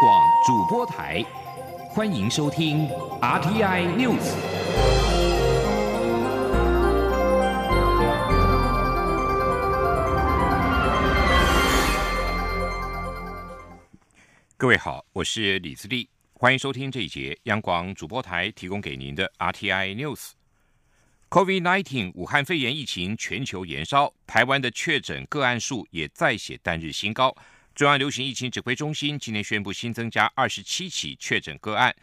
广主播台，欢迎收听 RTI News。各位好，我是李自立，欢迎收听这一节央广主播台提供给您的 RTI News。COVID-19 武汉肺炎疫情全球延烧，台湾的确诊个案数也再写单日新高。中央流行疫情指挥中心今天宣布新增加二十七起确诊个案，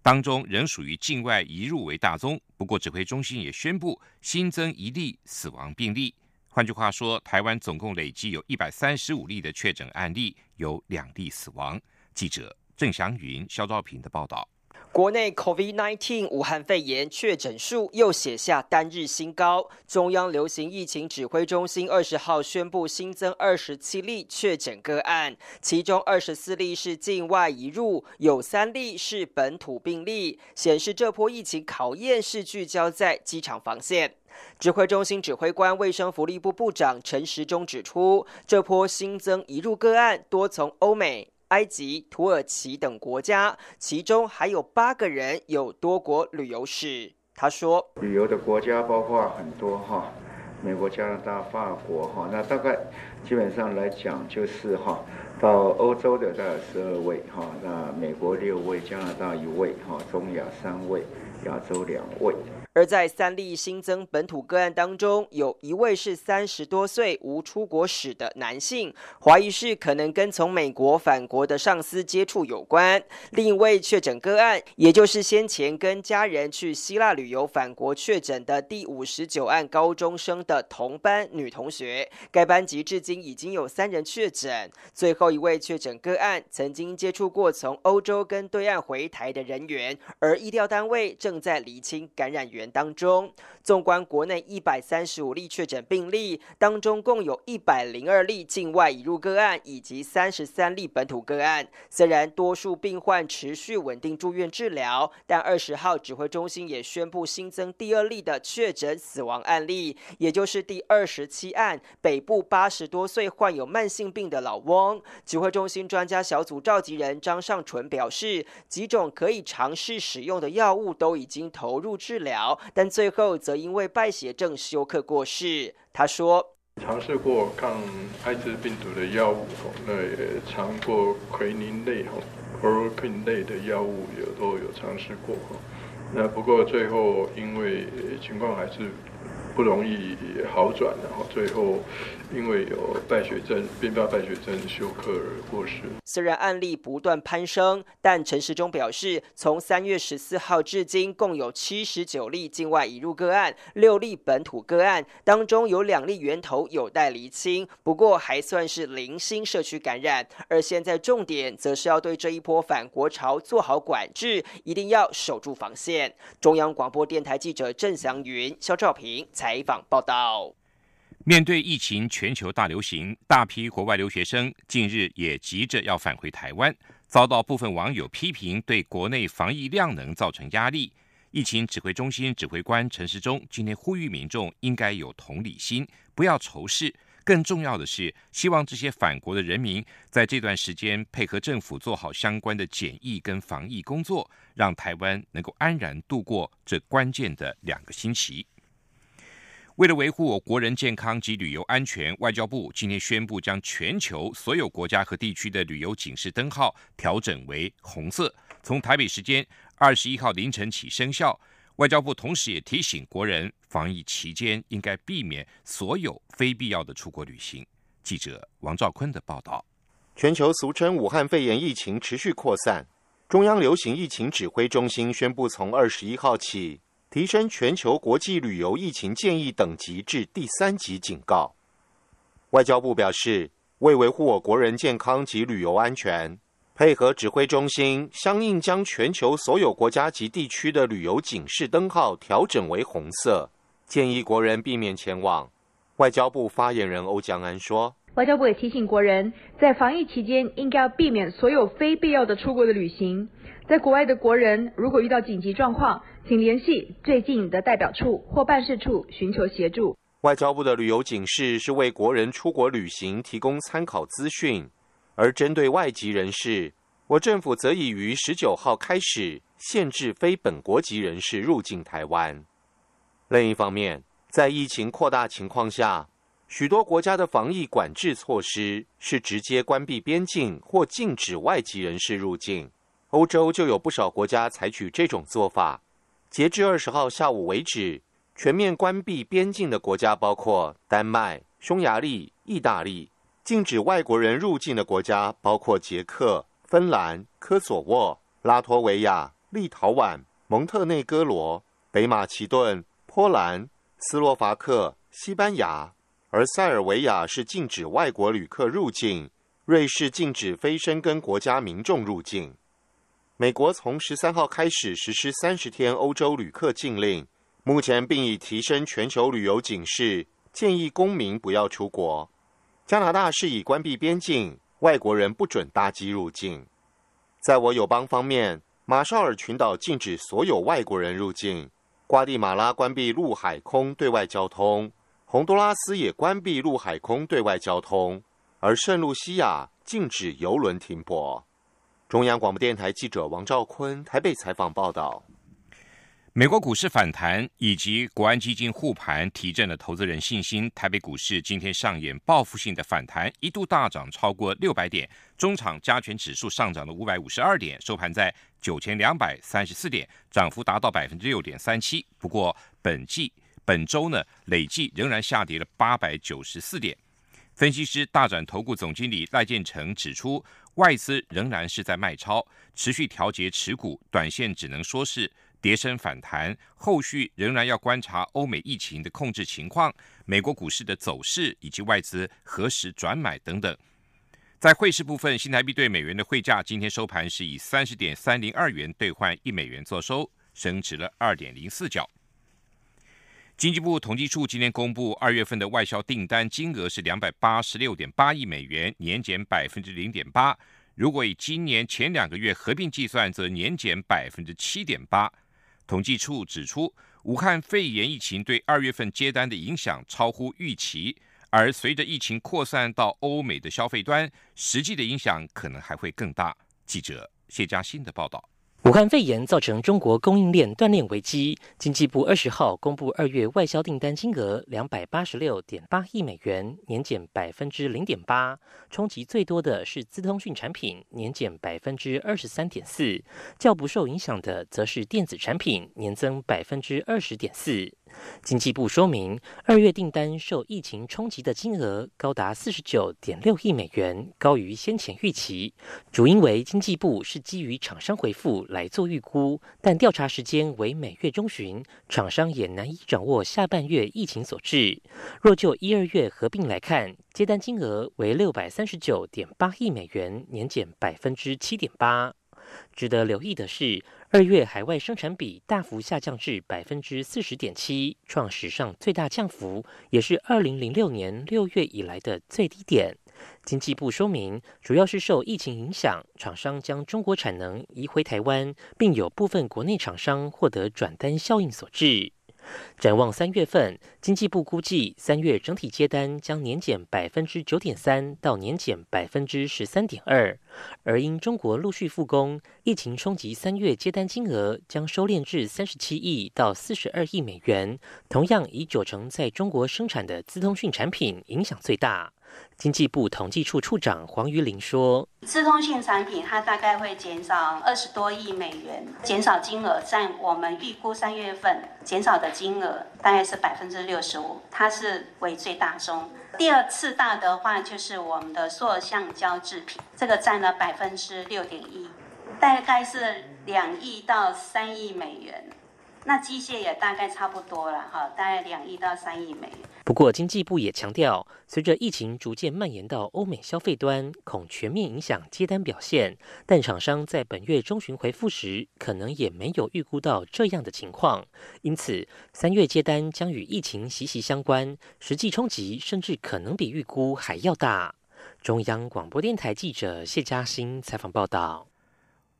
当中仍属于境外移入为大宗。不过，指挥中心也宣布新增一例死亡病例。换句话说，台湾总共累计有一百三十五例的确诊案例，有两例死亡。记者郑祥云、肖兆平的报道。国内 COVID-19 武汉肺炎确诊数又写下单日新高。中央流行疫情指挥中心二十号宣布新增二十七例确诊个案，其中二十四例是境外移入，有三例是本土病例，显示这波疫情考验是聚焦在机场防线。指挥中心指挥官、卫生福利部部长陈时中指出，这波新增移入个案多从欧美。埃及、土耳其等国家，其中还有八个人有多国旅游史。他说：“旅游的国家包括很多哈，美国、加拿大、法国哈，那大概基本上来讲就是哈，到欧洲的大概十二位哈，那美国六位，加拿大一位哈，中亚三位，亚洲两位。”而在三例新增本土个案当中，有一位是三十多岁无出国史的男性，怀疑是可能跟从美国返国的上司接触有关。另一位确诊个案，也就是先前跟家人去希腊旅游返国确诊的第五十九案高中生的同班女同学，该班级至今已经有三人确诊。最后一位确诊个案曾经接触过从欧洲跟对岸回台的人员，而医疗单位正在厘清感染源。当中，纵观国内一百三十五例确诊病例当中，共有一百零二例境外移入个案，以及三十三例本土个案。虽然多数病患持续稳定住院治疗，但二十号指挥中心也宣布新增第二例的确诊死亡案例，也就是第二十七案北部八十多岁患有慢性病的老翁。指挥中心专家小组召集人张尚纯表示，几种可以尝试使用的药物都已经投入治疗。但最后则因为败血症休克过世。他说：“尝试过抗艾滋病毒的药物，那也尝过奎宁类、哈 c o r p i n 类的药物，有都有尝试过。那不过最后因为情况还是。”不容易好转，然后最后因为有败血症、并发败血症休克而过世。虽然案例不断攀升，但陈时中表示，从三月十四号至今，共有七十九例境外移入个案，六例本土个案，当中有两例源头有待厘清，不过还算是零星社区感染。而现在重点则是要对这一波反国潮做好管制，一定要守住防线。中央广播电台记者郑祥云、肖兆平采访报道。面对疫情全球大流行，大批国外留学生近日也急着要返回台湾，遭到部分网友批评，对国内防疫量能造成压力。疫情指挥中心指挥官陈时中今天呼吁民众应该有同理心，不要仇视。更重要的是，希望这些返国的人民在这段时间配合政府做好相关的检疫跟防疫工作，让台湾能够安然度过这关键的两个星期。为了维护我国人健康及旅游安全，外交部今天宣布将全球所有国家和地区的旅游警示灯号调整为红色，从台北时间二十一号凌晨起生效。外交部同时也提醒国人，防疫期间应该避免所有非必要的出国旅行。记者王兆坤的报道：全球俗称武汉肺炎疫情持续扩散，中央流行疫情指挥中心宣布，从二十一号起。提升全球国际旅游疫情建议等级至第三级警告。外交部表示，为维护我国人健康及旅游安全，配合指挥中心，相应将全球所有国家及地区的旅游警示灯号调整为红色，建议国人避免前往。外交部发言人欧江安说：“外交部也提醒国人，在防疫期间，应该要避免所有非必要的出国的旅行。在国外的国人，如果遇到紧急状况，请联系最近的代表处或办事处寻求协助。外交部的旅游警示是为国人出国旅行提供参考资讯，而针对外籍人士，我政府则已于十九号开始限制非本国籍人士入境台湾。另一方面，在疫情扩大情况下，许多国家的防疫管制措施是直接关闭边境或禁止外籍人士入境。欧洲就有不少国家采取这种做法。截至二十号下午为止，全面关闭边境的国家包括丹麦、匈牙利、意大利；禁止外国人入境的国家包括捷克。芬兰、科索沃、拉脱维亚、立陶宛、蒙特内哥罗、北马其顿、波兰、斯洛伐克、西班牙，而塞尔维亚是禁止外国旅客入境，瑞士禁止非申根国家民众入境。美国从十三号开始实施三十天欧洲旅客禁令，目前并已提升全球旅游警示，建议公民不要出国。加拿大是以关闭边境。外国人不准搭机入境。在我友邦方面，马绍尔群岛禁止所有外国人入境；瓜地马拉关闭陆海空对外交通；洪都拉斯也关闭陆海空对外交通；而圣露西亚禁止游轮停泊。中央广播电台记者王兆坤台北采访报道。美国股市反弹以及国安基金护盘提振了投资人信心。台北股市今天上演报复性的反弹，一度大涨超过六百点，中场加权指数上涨了五百五十二点，收盘在九千两百三十四点，涨幅达到百分之六点三七。不过本季本周呢，累计仍然下跌了八百九十四点。分析师大展投顾总经理赖建成指出，外资仍然是在卖超，持续调节持股，短线只能说是。跌升反弹，后续仍然要观察欧美疫情的控制情况、美国股市的走势以及外资何时转买等等。在汇市部分，新台币对美元的汇价今天收盘是以三十点三零二元兑换一美元作收，升值了二点零四角。经济部统计处今天公布二月份的外销订单金额是两百八十六点八亿美元，年减百分之零点八。如果以今年前两个月合并计算，则年减百分之七点八。统计处指出，武汉肺炎疫情对二月份接单的影响超乎预期，而随着疫情扩散到欧美的消费端，实际的影响可能还会更大。记者谢嘉欣的报道。武汉肺炎造成中国供应链断裂危机。经济部二十号公布二月外销订单金额两百八十六点八亿美元，年减百分之零点八。冲击最多的是资通讯产品，年减百分之二十三点四；较不受影响的则是电子产品，年增百分之二十点四。经济部说明，二月订单受疫情冲击的金额高达四十九点六亿美元，高于先前预期。主因为经济部是基于厂商回复来做预估，但调查时间为每月中旬，厂商也难以掌握下半月疫情所致。若就一二月合并来看，接单金额为六百三十九点八亿美元，年减百分之七点八。值得留意的是。二月海外生产比大幅下降至百分之四十点七，创史上最大降幅，也是二零零六年六月以来的最低点。经济部说明，主要是受疫情影响，厂商将中国产能移回台湾，并有部分国内厂商获得转单效应所致。展望三月份，经济部估计三月整体接单将年减百分之九点三到年减百分之十三点二，而因中国陆续复工，疫情冲击三月接单金额将收敛至三十七亿到四十二亿美元，同样以九成在中国生产的资通讯产品影响最大。经济部统计处处长黄瑜玲说：“自通信产品它大概会减少二十多亿美元，减少金额占我们预估三月份减少的金额大概是百分之六十五，它是为最大宗。第二次大的话就是我们的塑橡胶制品，这个占了百分之六点一，大概是两亿到三亿美元。”那机械也大概差不多了哈，大概两亿到三亿美元。不过经济部也强调，随着疫情逐渐蔓延到欧美消费端，恐全面影响接单表现。但厂商在本月中旬回复时，可能也没有预估到这样的情况。因此，三月接单将与疫情息息相关，实际冲击甚至可能比预估还要大。中央广播电台记者谢嘉欣采访报道。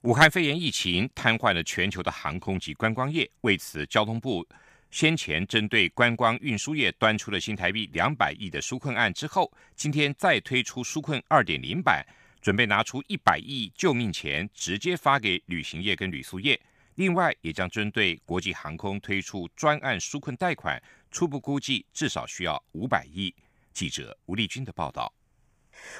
武汉肺炎疫情瘫痪了全球的航空及观光业，为此，交通部先前针对观光运输业端出了新台币两百亿的纾困案之后，今天再推出纾困二点零版，准备拿出一百亿救命钱，直接发给旅行业跟旅宿业。另外，也将针对国际航空推出专案纾困贷款，初步估计至少需要五百亿。记者吴丽君的报道。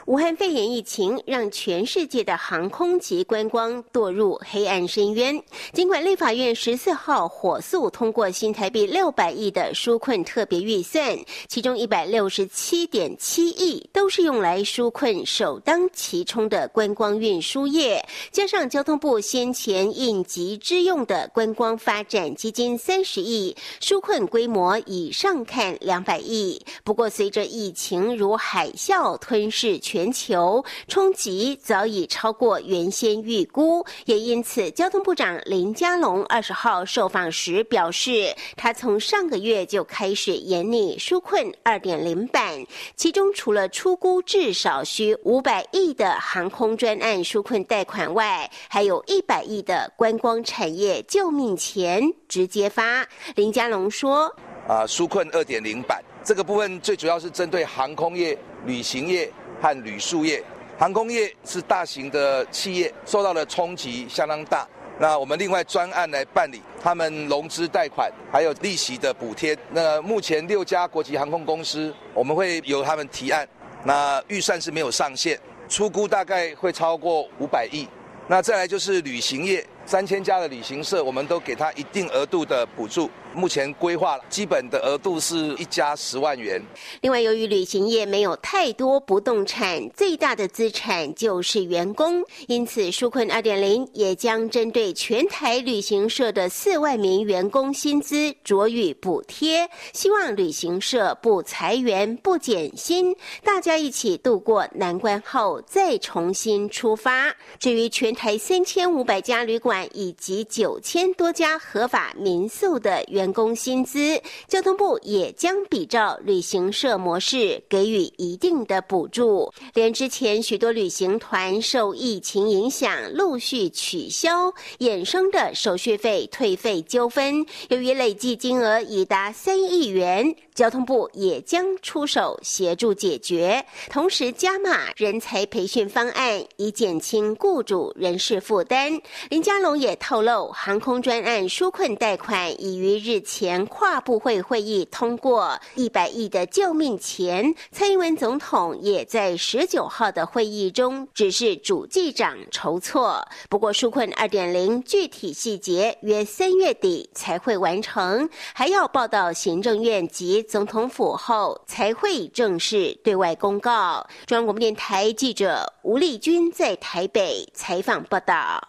武汉肺炎疫情让全世界的航空及观光堕入黑暗深渊。尽管立法院十四号火速通过新台币六百亿的纾困特别预算，其中一百六十七点七亿都是用来纾困首当其冲的观光运输业，加上交通部先前应急之用的观光发展基金三十亿，纾困规模以上看两百亿。不过，随着疫情如海啸吞噬。全球冲击早已超过原先预估，也因此，交通部长林佳龙二十号受访时表示，他从上个月就开始研拟纾困二点零版，其中除了出估至少需五百亿的航空专案纾困贷款外，还有一百亿的观光产业救命钱直接发。林佳龙说：“啊，纾困二点零版这个部分最主要是针对航空业、旅行业。”和旅宿业、航空业是大型的企业，受到的冲击相当大。那我们另外专案来办理他们融资贷款，还有利息的补贴。那目前六家国际航空公司，我们会由他们提案。那预算是没有上限，出估大概会超过五百亿。那再来就是旅行业，三千家的旅行社，我们都给他一定额度的补助。目前规划基本的额度是一家十万元。另外，由于旅行业没有太多不动产，最大的资产就是员工，因此纾困二点零也将针对全台旅行社的四万名员工薪资着予补贴，希望旅行社不裁员、不减薪，大家一起度过难关后再重新出发。至于全台三千五百家旅馆以及九千多家合法民宿的员，工薪资，交通部也将比照旅行社模式给予一定的补助。连之前许多旅行团受疫情影响陆续取消，衍生的手续费退费纠纷，由于累计金额已达三亿元。交通部也将出手协助解决，同时加码人才培训方案，以减轻雇主人事负担。林佳龙也透露，航空专案纾困贷款已于日前跨部会会议通过一百亿的救命钱。蔡英文总统也在十九号的会议中指示主计长筹措。不过，纾困二点零具体细节约三月底才会完成，还要报到行政院及。总统府后才会正式对外公告。中央广播电台记者吴丽君在台北采访报道。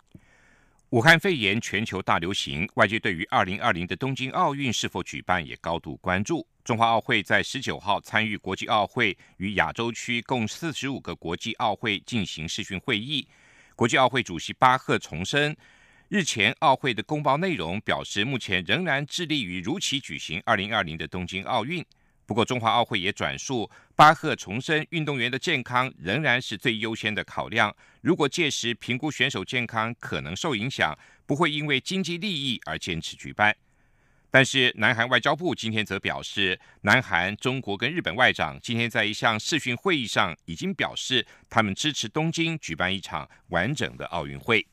武汉肺炎全球大流行，外界对于二零二零的东京奥运是否举办也高度关注。中华奥会在十九号参与国际奥会与亚洲区共四十五个国际奥会进行视讯会议。国际奥会主席巴赫重申。日前，奥会的公报内容表示，目前仍然致力于如期举行二零二零的东京奥运。不过，中华奥会也转述巴赫重申，运动员的健康仍然是最优先的考量。如果届时评估选手健康可能受影响，不会因为经济利益而坚持举办。但是，南韩外交部今天则表示，南韩、中国跟日本外长今天在一项视讯会议上已经表示，他们支持东京举办一场完整的奥运会。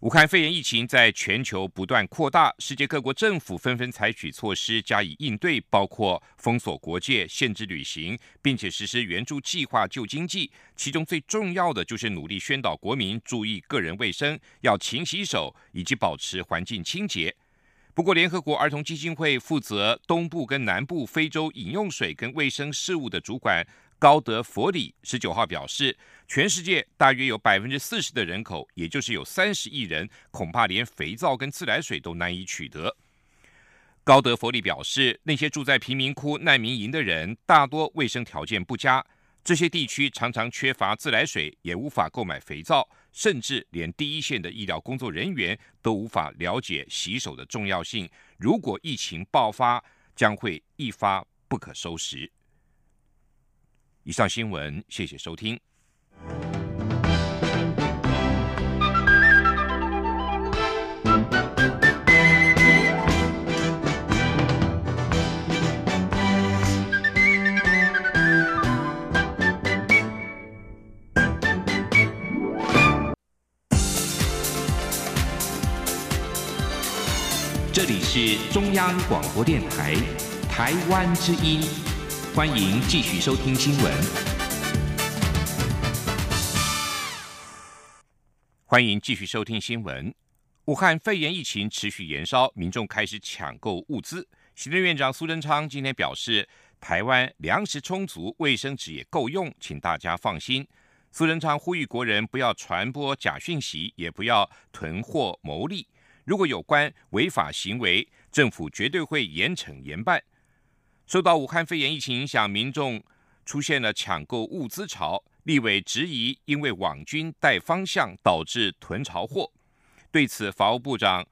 武汉肺炎疫情在全球不断扩大，世界各国政府纷纷采取措施加以应对，包括封锁国界、限制旅行，并且实施援助计划救经济。其中最重要的就是努力宣导国民注意个人卫生，要勤洗手以及保持环境清洁。不过，联合国儿童基金会负责东部跟南部非洲饮用水跟卫生事务的主管。高德佛里十九号表示，全世界大约有百分之四十的人口，也就是有三十亿人，恐怕连肥皂跟自来水都难以取得。高德佛里表示，那些住在贫民窟、难民营的人，大多卫生条件不佳，这些地区常常缺乏自来水，也无法购买肥皂，甚至连第一线的医疗工作人员都无法了解洗手的重要性。如果疫情爆发，将会一发不可收拾。以上新闻谢谢收听。这里是中央广播电台台湾之音。欢迎继续收听新闻。欢迎继续收听新闻。武汉肺炎疫情持续延烧，民众开始抢购物资。行政院长苏贞昌今天表示，台湾粮食充足，卫生纸也够用，请大家放心。苏贞昌呼吁国人不要传播假讯息，也不要囤货牟利。如果有关违法行为，政府绝对会严惩严办。受到武汉肺炎疫情影响，民众出现了抢购物资潮，立委质疑因为网军带方向导致囤潮货。对此，法务部长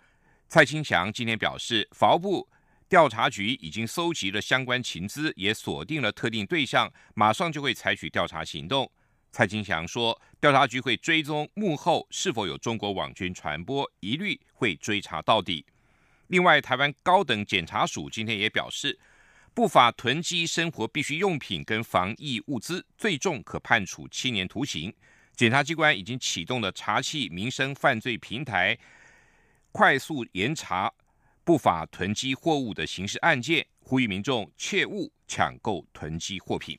蔡清祥今天表示，法务部调查局已经搜集了相关情资，也锁定了特定对象，马上就会采取调查行动。蔡清祥说，调查局会追踪幕后是否有中国网军传播，一律会追查到底。另外，台湾高等检察署今天也表示，不法囤积生活必需用品跟防疫物资，最重可判处七年徒刑。检察机关已经启动了查缉民生犯罪平台，快速严查不法囤积货物的刑事案件，呼吁民众切勿抢购囤积货品。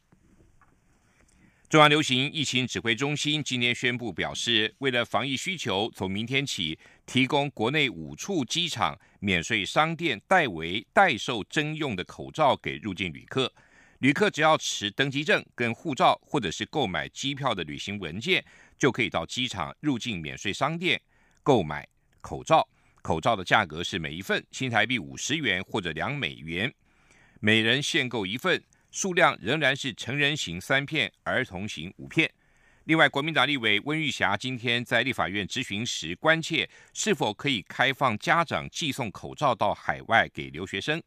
中央流行疫情指挥中心今天宣布表示，为了防疫需求，从明天起提供国内五处机场免税商店代为代售征用的口罩给入境旅客。旅客只要持登机证、跟护照，或者是购买机票的旅行文件，就可以到机场入境免税商店购买口罩。口罩的价格是每一份新台币五十元或者两美元，每人限购一份。数量仍然是成人型三片，儿童型五片。另外，国民党立委温玉霞今天在立法院质询时，关切是否可以开放家长寄送口罩到海外给留学生。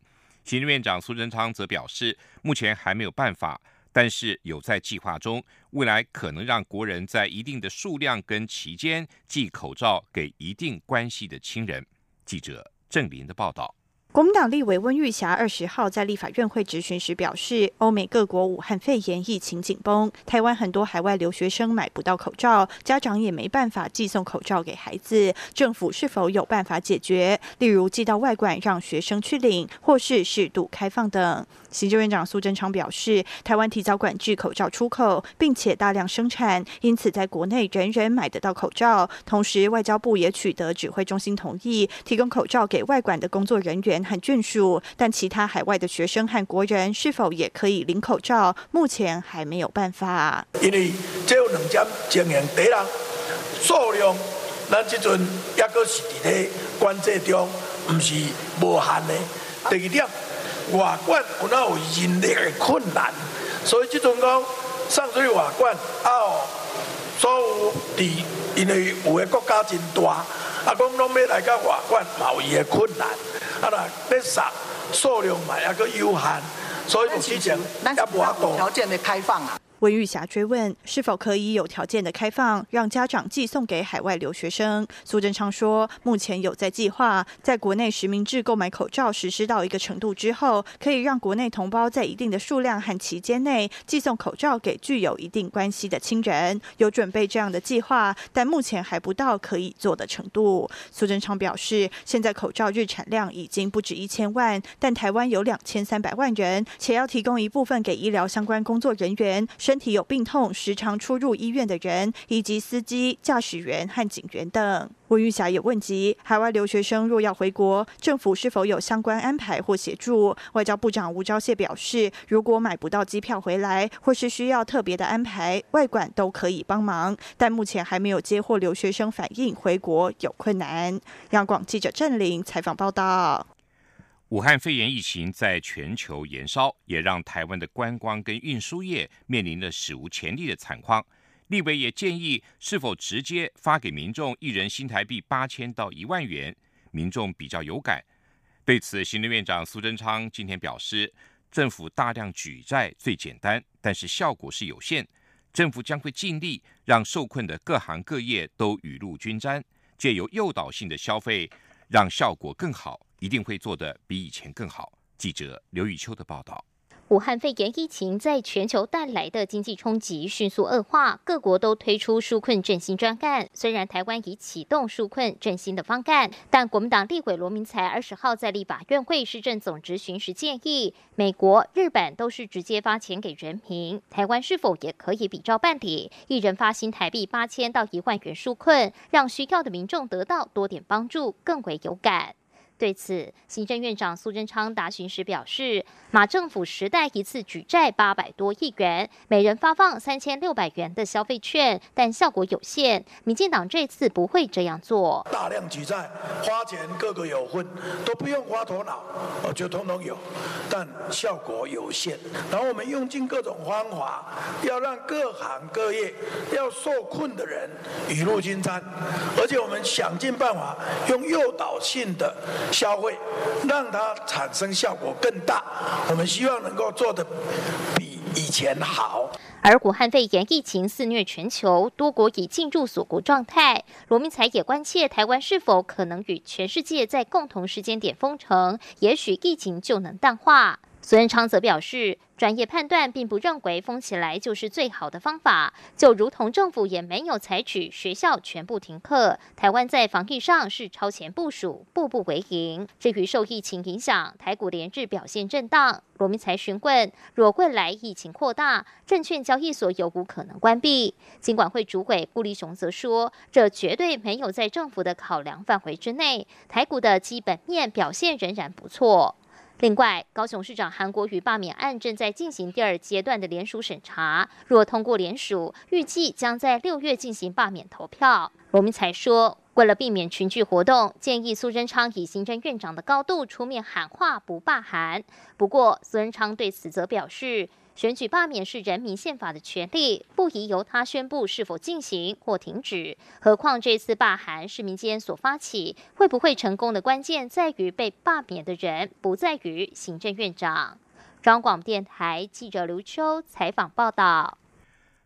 行政院长苏贞昌则表示，目前还没有办法，但是有在计划中，未来可能让国人在一定的数量跟期间寄口罩给一定关系的亲人。记者郑林的报道。国民党立委温玉霞二十号在立法院会质询时表示，欧美各国武汉肺炎疫情紧绷，台湾很多海外留学生买不到口罩，家长也没办法寄送口罩给孩子，政府是否有办法解决？例如寄到外馆让学生去领，或是适度开放等。行政院长苏贞昌表示，台湾提早管制口罩出口，并且大量生产，因此在国内人人买得到口罩。同时，外交部也取得指挥中心同意，提供口罩给外馆的工作人员。和眷属，但其他海外的学生和国人是否也可以领口罩？目前还没有办法。因为只有两点情形：第一，数量咱这阵也阁是伫咧关制中，不是无限的；第二点，外馆有哪有人力的困难，所以这阵讲上水外馆啊，所有伫因为有的国家真大，啊，讲拢要来个外馆，有伊的困难。啊啦，那啥数量嘛，也个有限，所以目前也无法度条件的开放啊。温玉霞追问是否可以有条件的开放，让家长寄送给海外留学生。苏贞昌说，目前有在计划，在国内实名制购买口罩实施到一个程度之后，可以让国内同胞在一定的数量和期间内寄送口罩给具有一定关系的亲人。有准备这样的计划，但目前还不到可以做的程度。苏贞昌表示，现在口罩日产量已经不止一千万，但台湾有两千三百万人，且要提供一部分给医疗相关工作人员。身体有病痛、时常出入医院的人，以及司机、驾驶员和警员等。温玉霞也问及海外留学生若要回国，政府是否有相关安排或协助？外交部长吴钊燮表示，如果买不到机票回来，或是需要特别的安排，外管都可以帮忙。但目前还没有接获留学生反映回国有困难。央广记者郑玲采访报道。武汉肺炎疫情在全球延烧，也让台湾的观光跟运输业面临了史无前例的惨况。立委也建议，是否直接发给民众一人新台币八千到一万元，民众比较有感。对此，行政院长苏贞昌今天表示，政府大量举债最简单，但是效果是有限。政府将会尽力让受困的各行各业都雨露均沾，借由诱导性的消费，让效果更好。一定会做得比以前更好。记者刘玉秋的报道。武汉肺炎疫情在全球带来的经济冲击迅速恶化，各国都推出纾困振兴专案。虽然台湾已启动纾困振兴的方案，但国民党立委罗明才二十号在立法院会市政总执行时建议，美国、日本都是直接发钱给人民，台湾是否也可以比照办理，一人发新台币八千到一万元纾困，让需要的民众得到多点帮助，更为有感。对此，行政院长苏贞昌答询时表示，马政府时代一次举债八百多亿元，每人发放三千六百元的消费券，但效果有限。民进党这次不会这样做。大量举债，花钱个个有份，都不用花头脑，我就通通有，但效果有限。然后我们用尽各种方法，要让各行各业要受困的人雨露均沾，而且我们想尽办法用诱导性的。消费让它产生效果更大，我们希望能够做的比以前好。而武汉肺炎疫情肆虐全球，多国已进入锁国状态。罗明才也关切台湾是否可能与全世界在共同时间点封城，也许疫情就能淡化。孙仁昌则表示。专业判断并不认为封起来就是最好的方法，就如同政府也没有采取学校全部停课。台湾在防疫上是超前部署，步步为营。至于受疫情影响，台股连日表现震荡。罗明才询问，若未来疫情扩大，证券交易所有无可能关闭？金管会主委顾立雄则说，这绝对没有在政府的考量范围之内。台股的基本面表现仍然不错。另外，高雄市长韩国瑜罢免案正在进行第二阶段的联署审查，若通过联署，预计将在六月进行罢免投票。罗明才说，为了避免群聚活动，建议苏贞昌以行政院长的高度出面喊话，不罢韩。不过，苏贞昌对此则表示。选举罢免是人民宪法的权利，不宜由他宣布是否进行或停止。何况这次罢韩是民间所发起，会不会成功的关键在于被罢免的人，不在于行政院长。中广电台记者刘秋采访报道。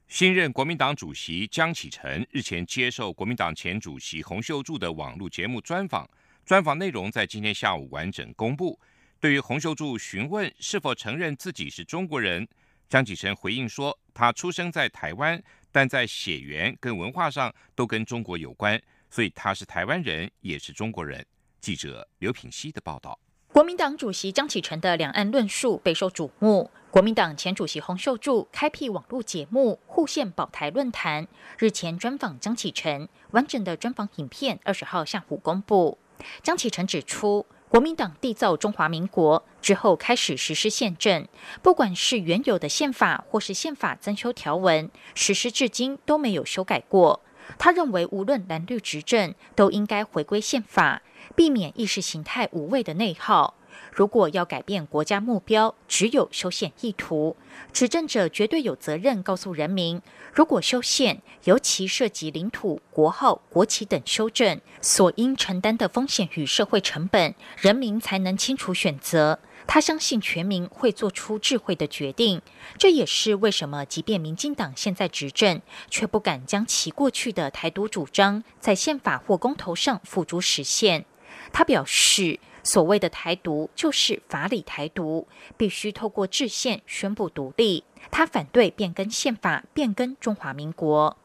新任国民党主席江启臣日前接受国民党前主席洪秀柱的网络节目专访，专访内容在今天下午完整公布。对于洪秀柱询问是否承认自己是中国人。江启臣回应说：“他出生在台湾，但在血缘跟文化上都跟中国有关，所以他是台湾人，也是中国人。”记者刘品熙的报道。国民党主席江启臣的两岸论述备受瞩目。国民党前主席洪秀柱开辟网络节目“护宪保台论坛”，日前专访江启臣，完整的专访影片二十号下午公布。江启臣指出。国民党缔造中华民国之后，开始实施宪政，不管是原有的宪法，或是宪法增修条文，实施至今都没有修改过。他认为，无论蓝绿执政，都应该回归宪法，避免意识形态无谓的内耗。如果要改变国家目标，只有修宪意图。执政者绝对有责任告诉人民，如果修宪，尤其涉及领土、国号、国旗等修正，所应承担的风险与社会成本，人民才能清楚选择。他相信全民会做出智慧的决定。这也是为什么，即便民进党现在执政，却不敢将其过去的台独主张在宪法或公投上付诸实现。他表示。所谓的台独就是法理台独，必须透过制宪宣布独立。他反对变更宪法、变更中华民国。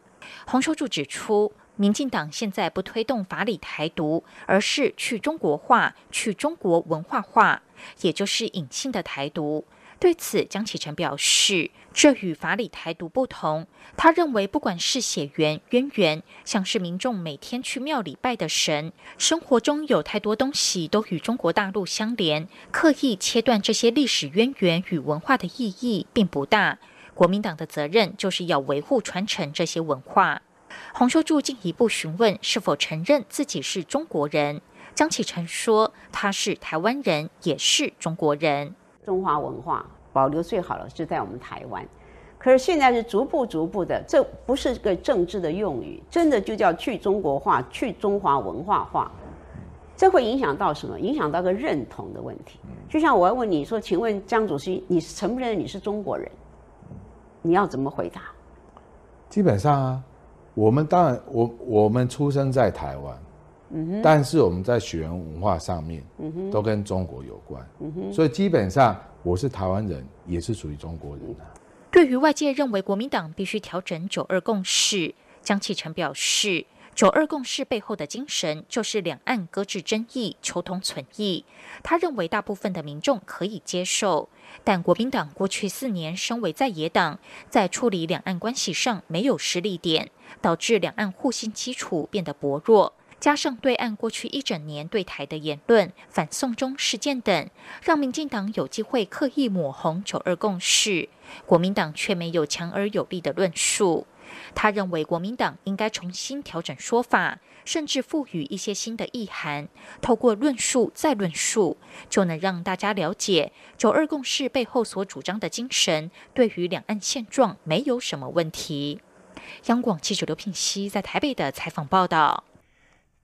洪秀柱指出，民进党现在不推动法理台独，而是去中国化、去中国文化化，也就是隐性的台独。对此，江启臣表示，这与法理台独不同。他认为，不管是血缘渊源，像是民众每天去庙里拜的神，生活中有太多东西都与中国大陆相连，刻意切断这些历史渊源与文化的意义并不大。国民党的责任就是要维护传承这些文化。洪秀柱进一步询问是否承认自己是中国人，江启臣说他是台湾人，也是中国人。中华文化保留最好的是在我们台湾，可是现在是逐步逐步的，这不是个政治的用语，真的就叫去中国化、去中华文化化，这会影响到什么？影响到个认同的问题。就像我要问你说，请问江主席，你承不承认你是中国人？你要怎么回答？基本上啊，我们当然，我我们出生在台湾，嗯但是我们在血缘文化上面，嗯哼，都跟中国有关，嗯哼，所以基本上我是台湾人，也是属于中国人啊。对于外界认为国民党必须调整九二共识，江启臣表示。九二共识背后的精神就是两岸搁置争议、求同存异。他认为大部分的民众可以接受，但国民党过去四年身为在野党，在处理两岸关系上没有实力点，导致两岸互信基础变得薄弱。加上对岸过去一整年对台的言论、反送中事件等，让民进党有机会刻意抹红九二共识，国民党却没有强而有力的论述。他认为国民党应该重新调整说法，甚至赋予一些新的意涵，透过论述再论述，就能让大家了解九二共识背后所主张的精神，对于两岸现状没有什么问题。央广记者刘品熙在台北的采访报道。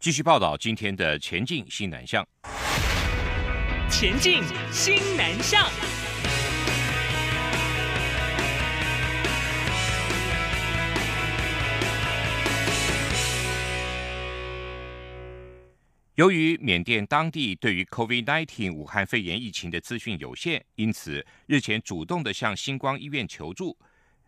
继续报道今天的前进新南向。前进新南向。由于缅甸当地对于 COVID-19 武汉肺炎疫情的资讯有限，因此日前主动的向星光医院求助。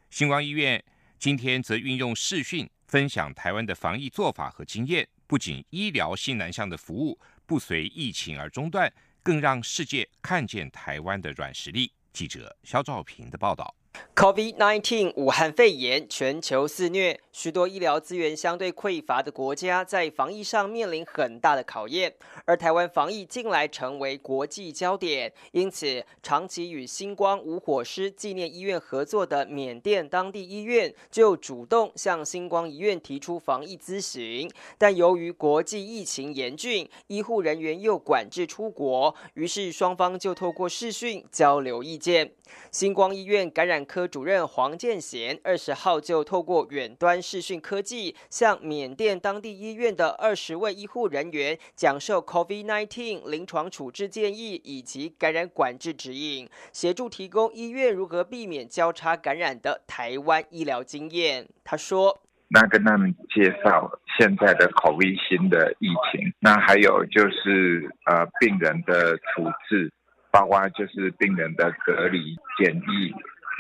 星光医院今天则运用视讯分享台湾的防疫做法和经验，不仅医疗新南向的服务不随疫情而中断，更让世界看见台湾的软实力。记者肖兆平的报道。COVID-19 武汉肺炎全球肆虐，许多医疗资源相对匮乏的国家在防疫上面临很大的考验。而台湾防疫近来成为国际焦点，因此长期与星光无火师纪念医院合作的缅甸当地医院就主动向星光医院提出防疫咨询。但由于国际疫情严峻，医护人员又管制出国，于是双方就透过视讯交流意见。星光医院感染科主任黄建贤二十号就透过远端视讯科技，向缅甸当地医院的二十位医护人员讲授 COVID-19 临床处置建议以及感染管制指引，协助提供医院如何避免交叉感染的台湾医疗经验。他说：“那跟他们介绍现在的 COVID 新的疫情，那还有就是呃病人的处置。”包括就是病人的隔离检疫。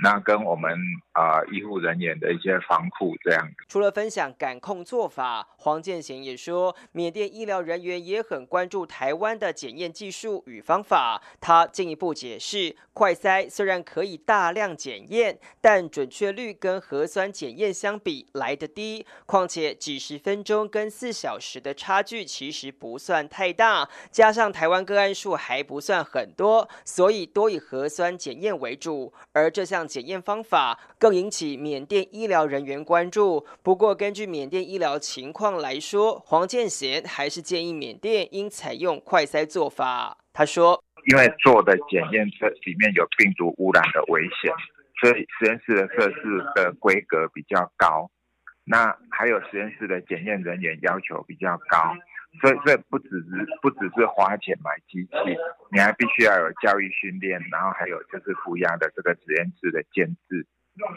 那跟我们啊医护人员的一些防护这样。除了分享感控做法，黄建贤也说，缅甸医疗人员也很关注台湾的检验技术与方法。他进一步解释，快筛虽然可以大量检验，但准确率跟核酸检验相比来得低。况且几十分钟跟四小时的差距其实不算太大，加上台湾个案数还不算很多，所以多以核酸检验为主。而这项检验方法更引起缅甸医疗人员关注。不过，根据缅甸医疗情况来说，黄建贤还是建议缅甸应采用快筛做法。他说：“因为做的检验测里面有病毒污染的危险，所以实验室的测试的规格比较高。那还有实验室的检验人员要求比较高。”所以，这不只是不只是花钱买机器，你还必须要有教育训练，然后还有就是负压的这个实验室的监制。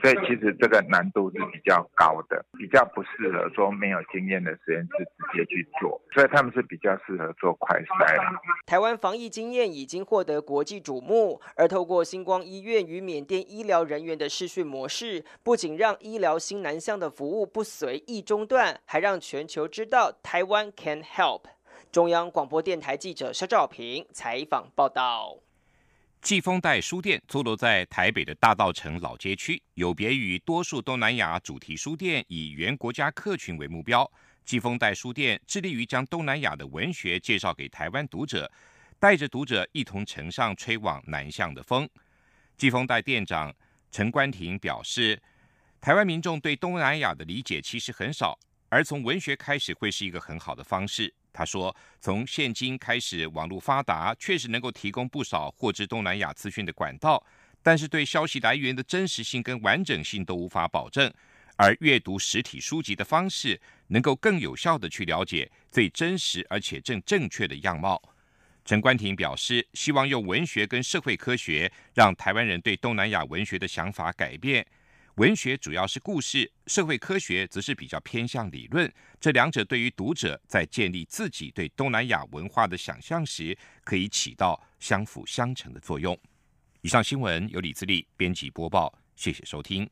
所以其实这个难度是比较高的，比较不适合说没有经验的实验室直接去做，所以他们是比较适合做快筛。台湾防疫经验已经获得国际瞩目，而透过星光医院与缅甸医疗人员的视讯模式，不仅让医疗新南向的服务不随意中断，还让全球知道台湾 can help。中央广播电台记者肖兆平采访报道。季风带书店坐落在台北的大道城老街区，有别于多数东南亚主题书店以原国家客群为目标。季风带书店致力于将东南亚的文学介绍给台湾读者，带着读者一同乘上吹往南向的风。季风带店长陈冠廷表示，台湾民众对东南亚的理解其实很少，而从文学开始会是一个很好的方式。他说：“从现今开始，网络发达，确实能够提供不少获知东南亚资讯的管道，但是对消息来源的真实性跟完整性都无法保证。而阅读实体书籍的方式，能够更有效的去了解最真实而且正正确的样貌。”陈冠廷表示：“希望用文学跟社会科学，让台湾人对东南亚文学的想法改变。文学主要是故事，社会科学则是比较偏向理论。这两者对于读者在建立自己对东南亚文化的想象时，可以起到相辅相成的作用。以上新闻由李自力编辑播报，谢谢收听。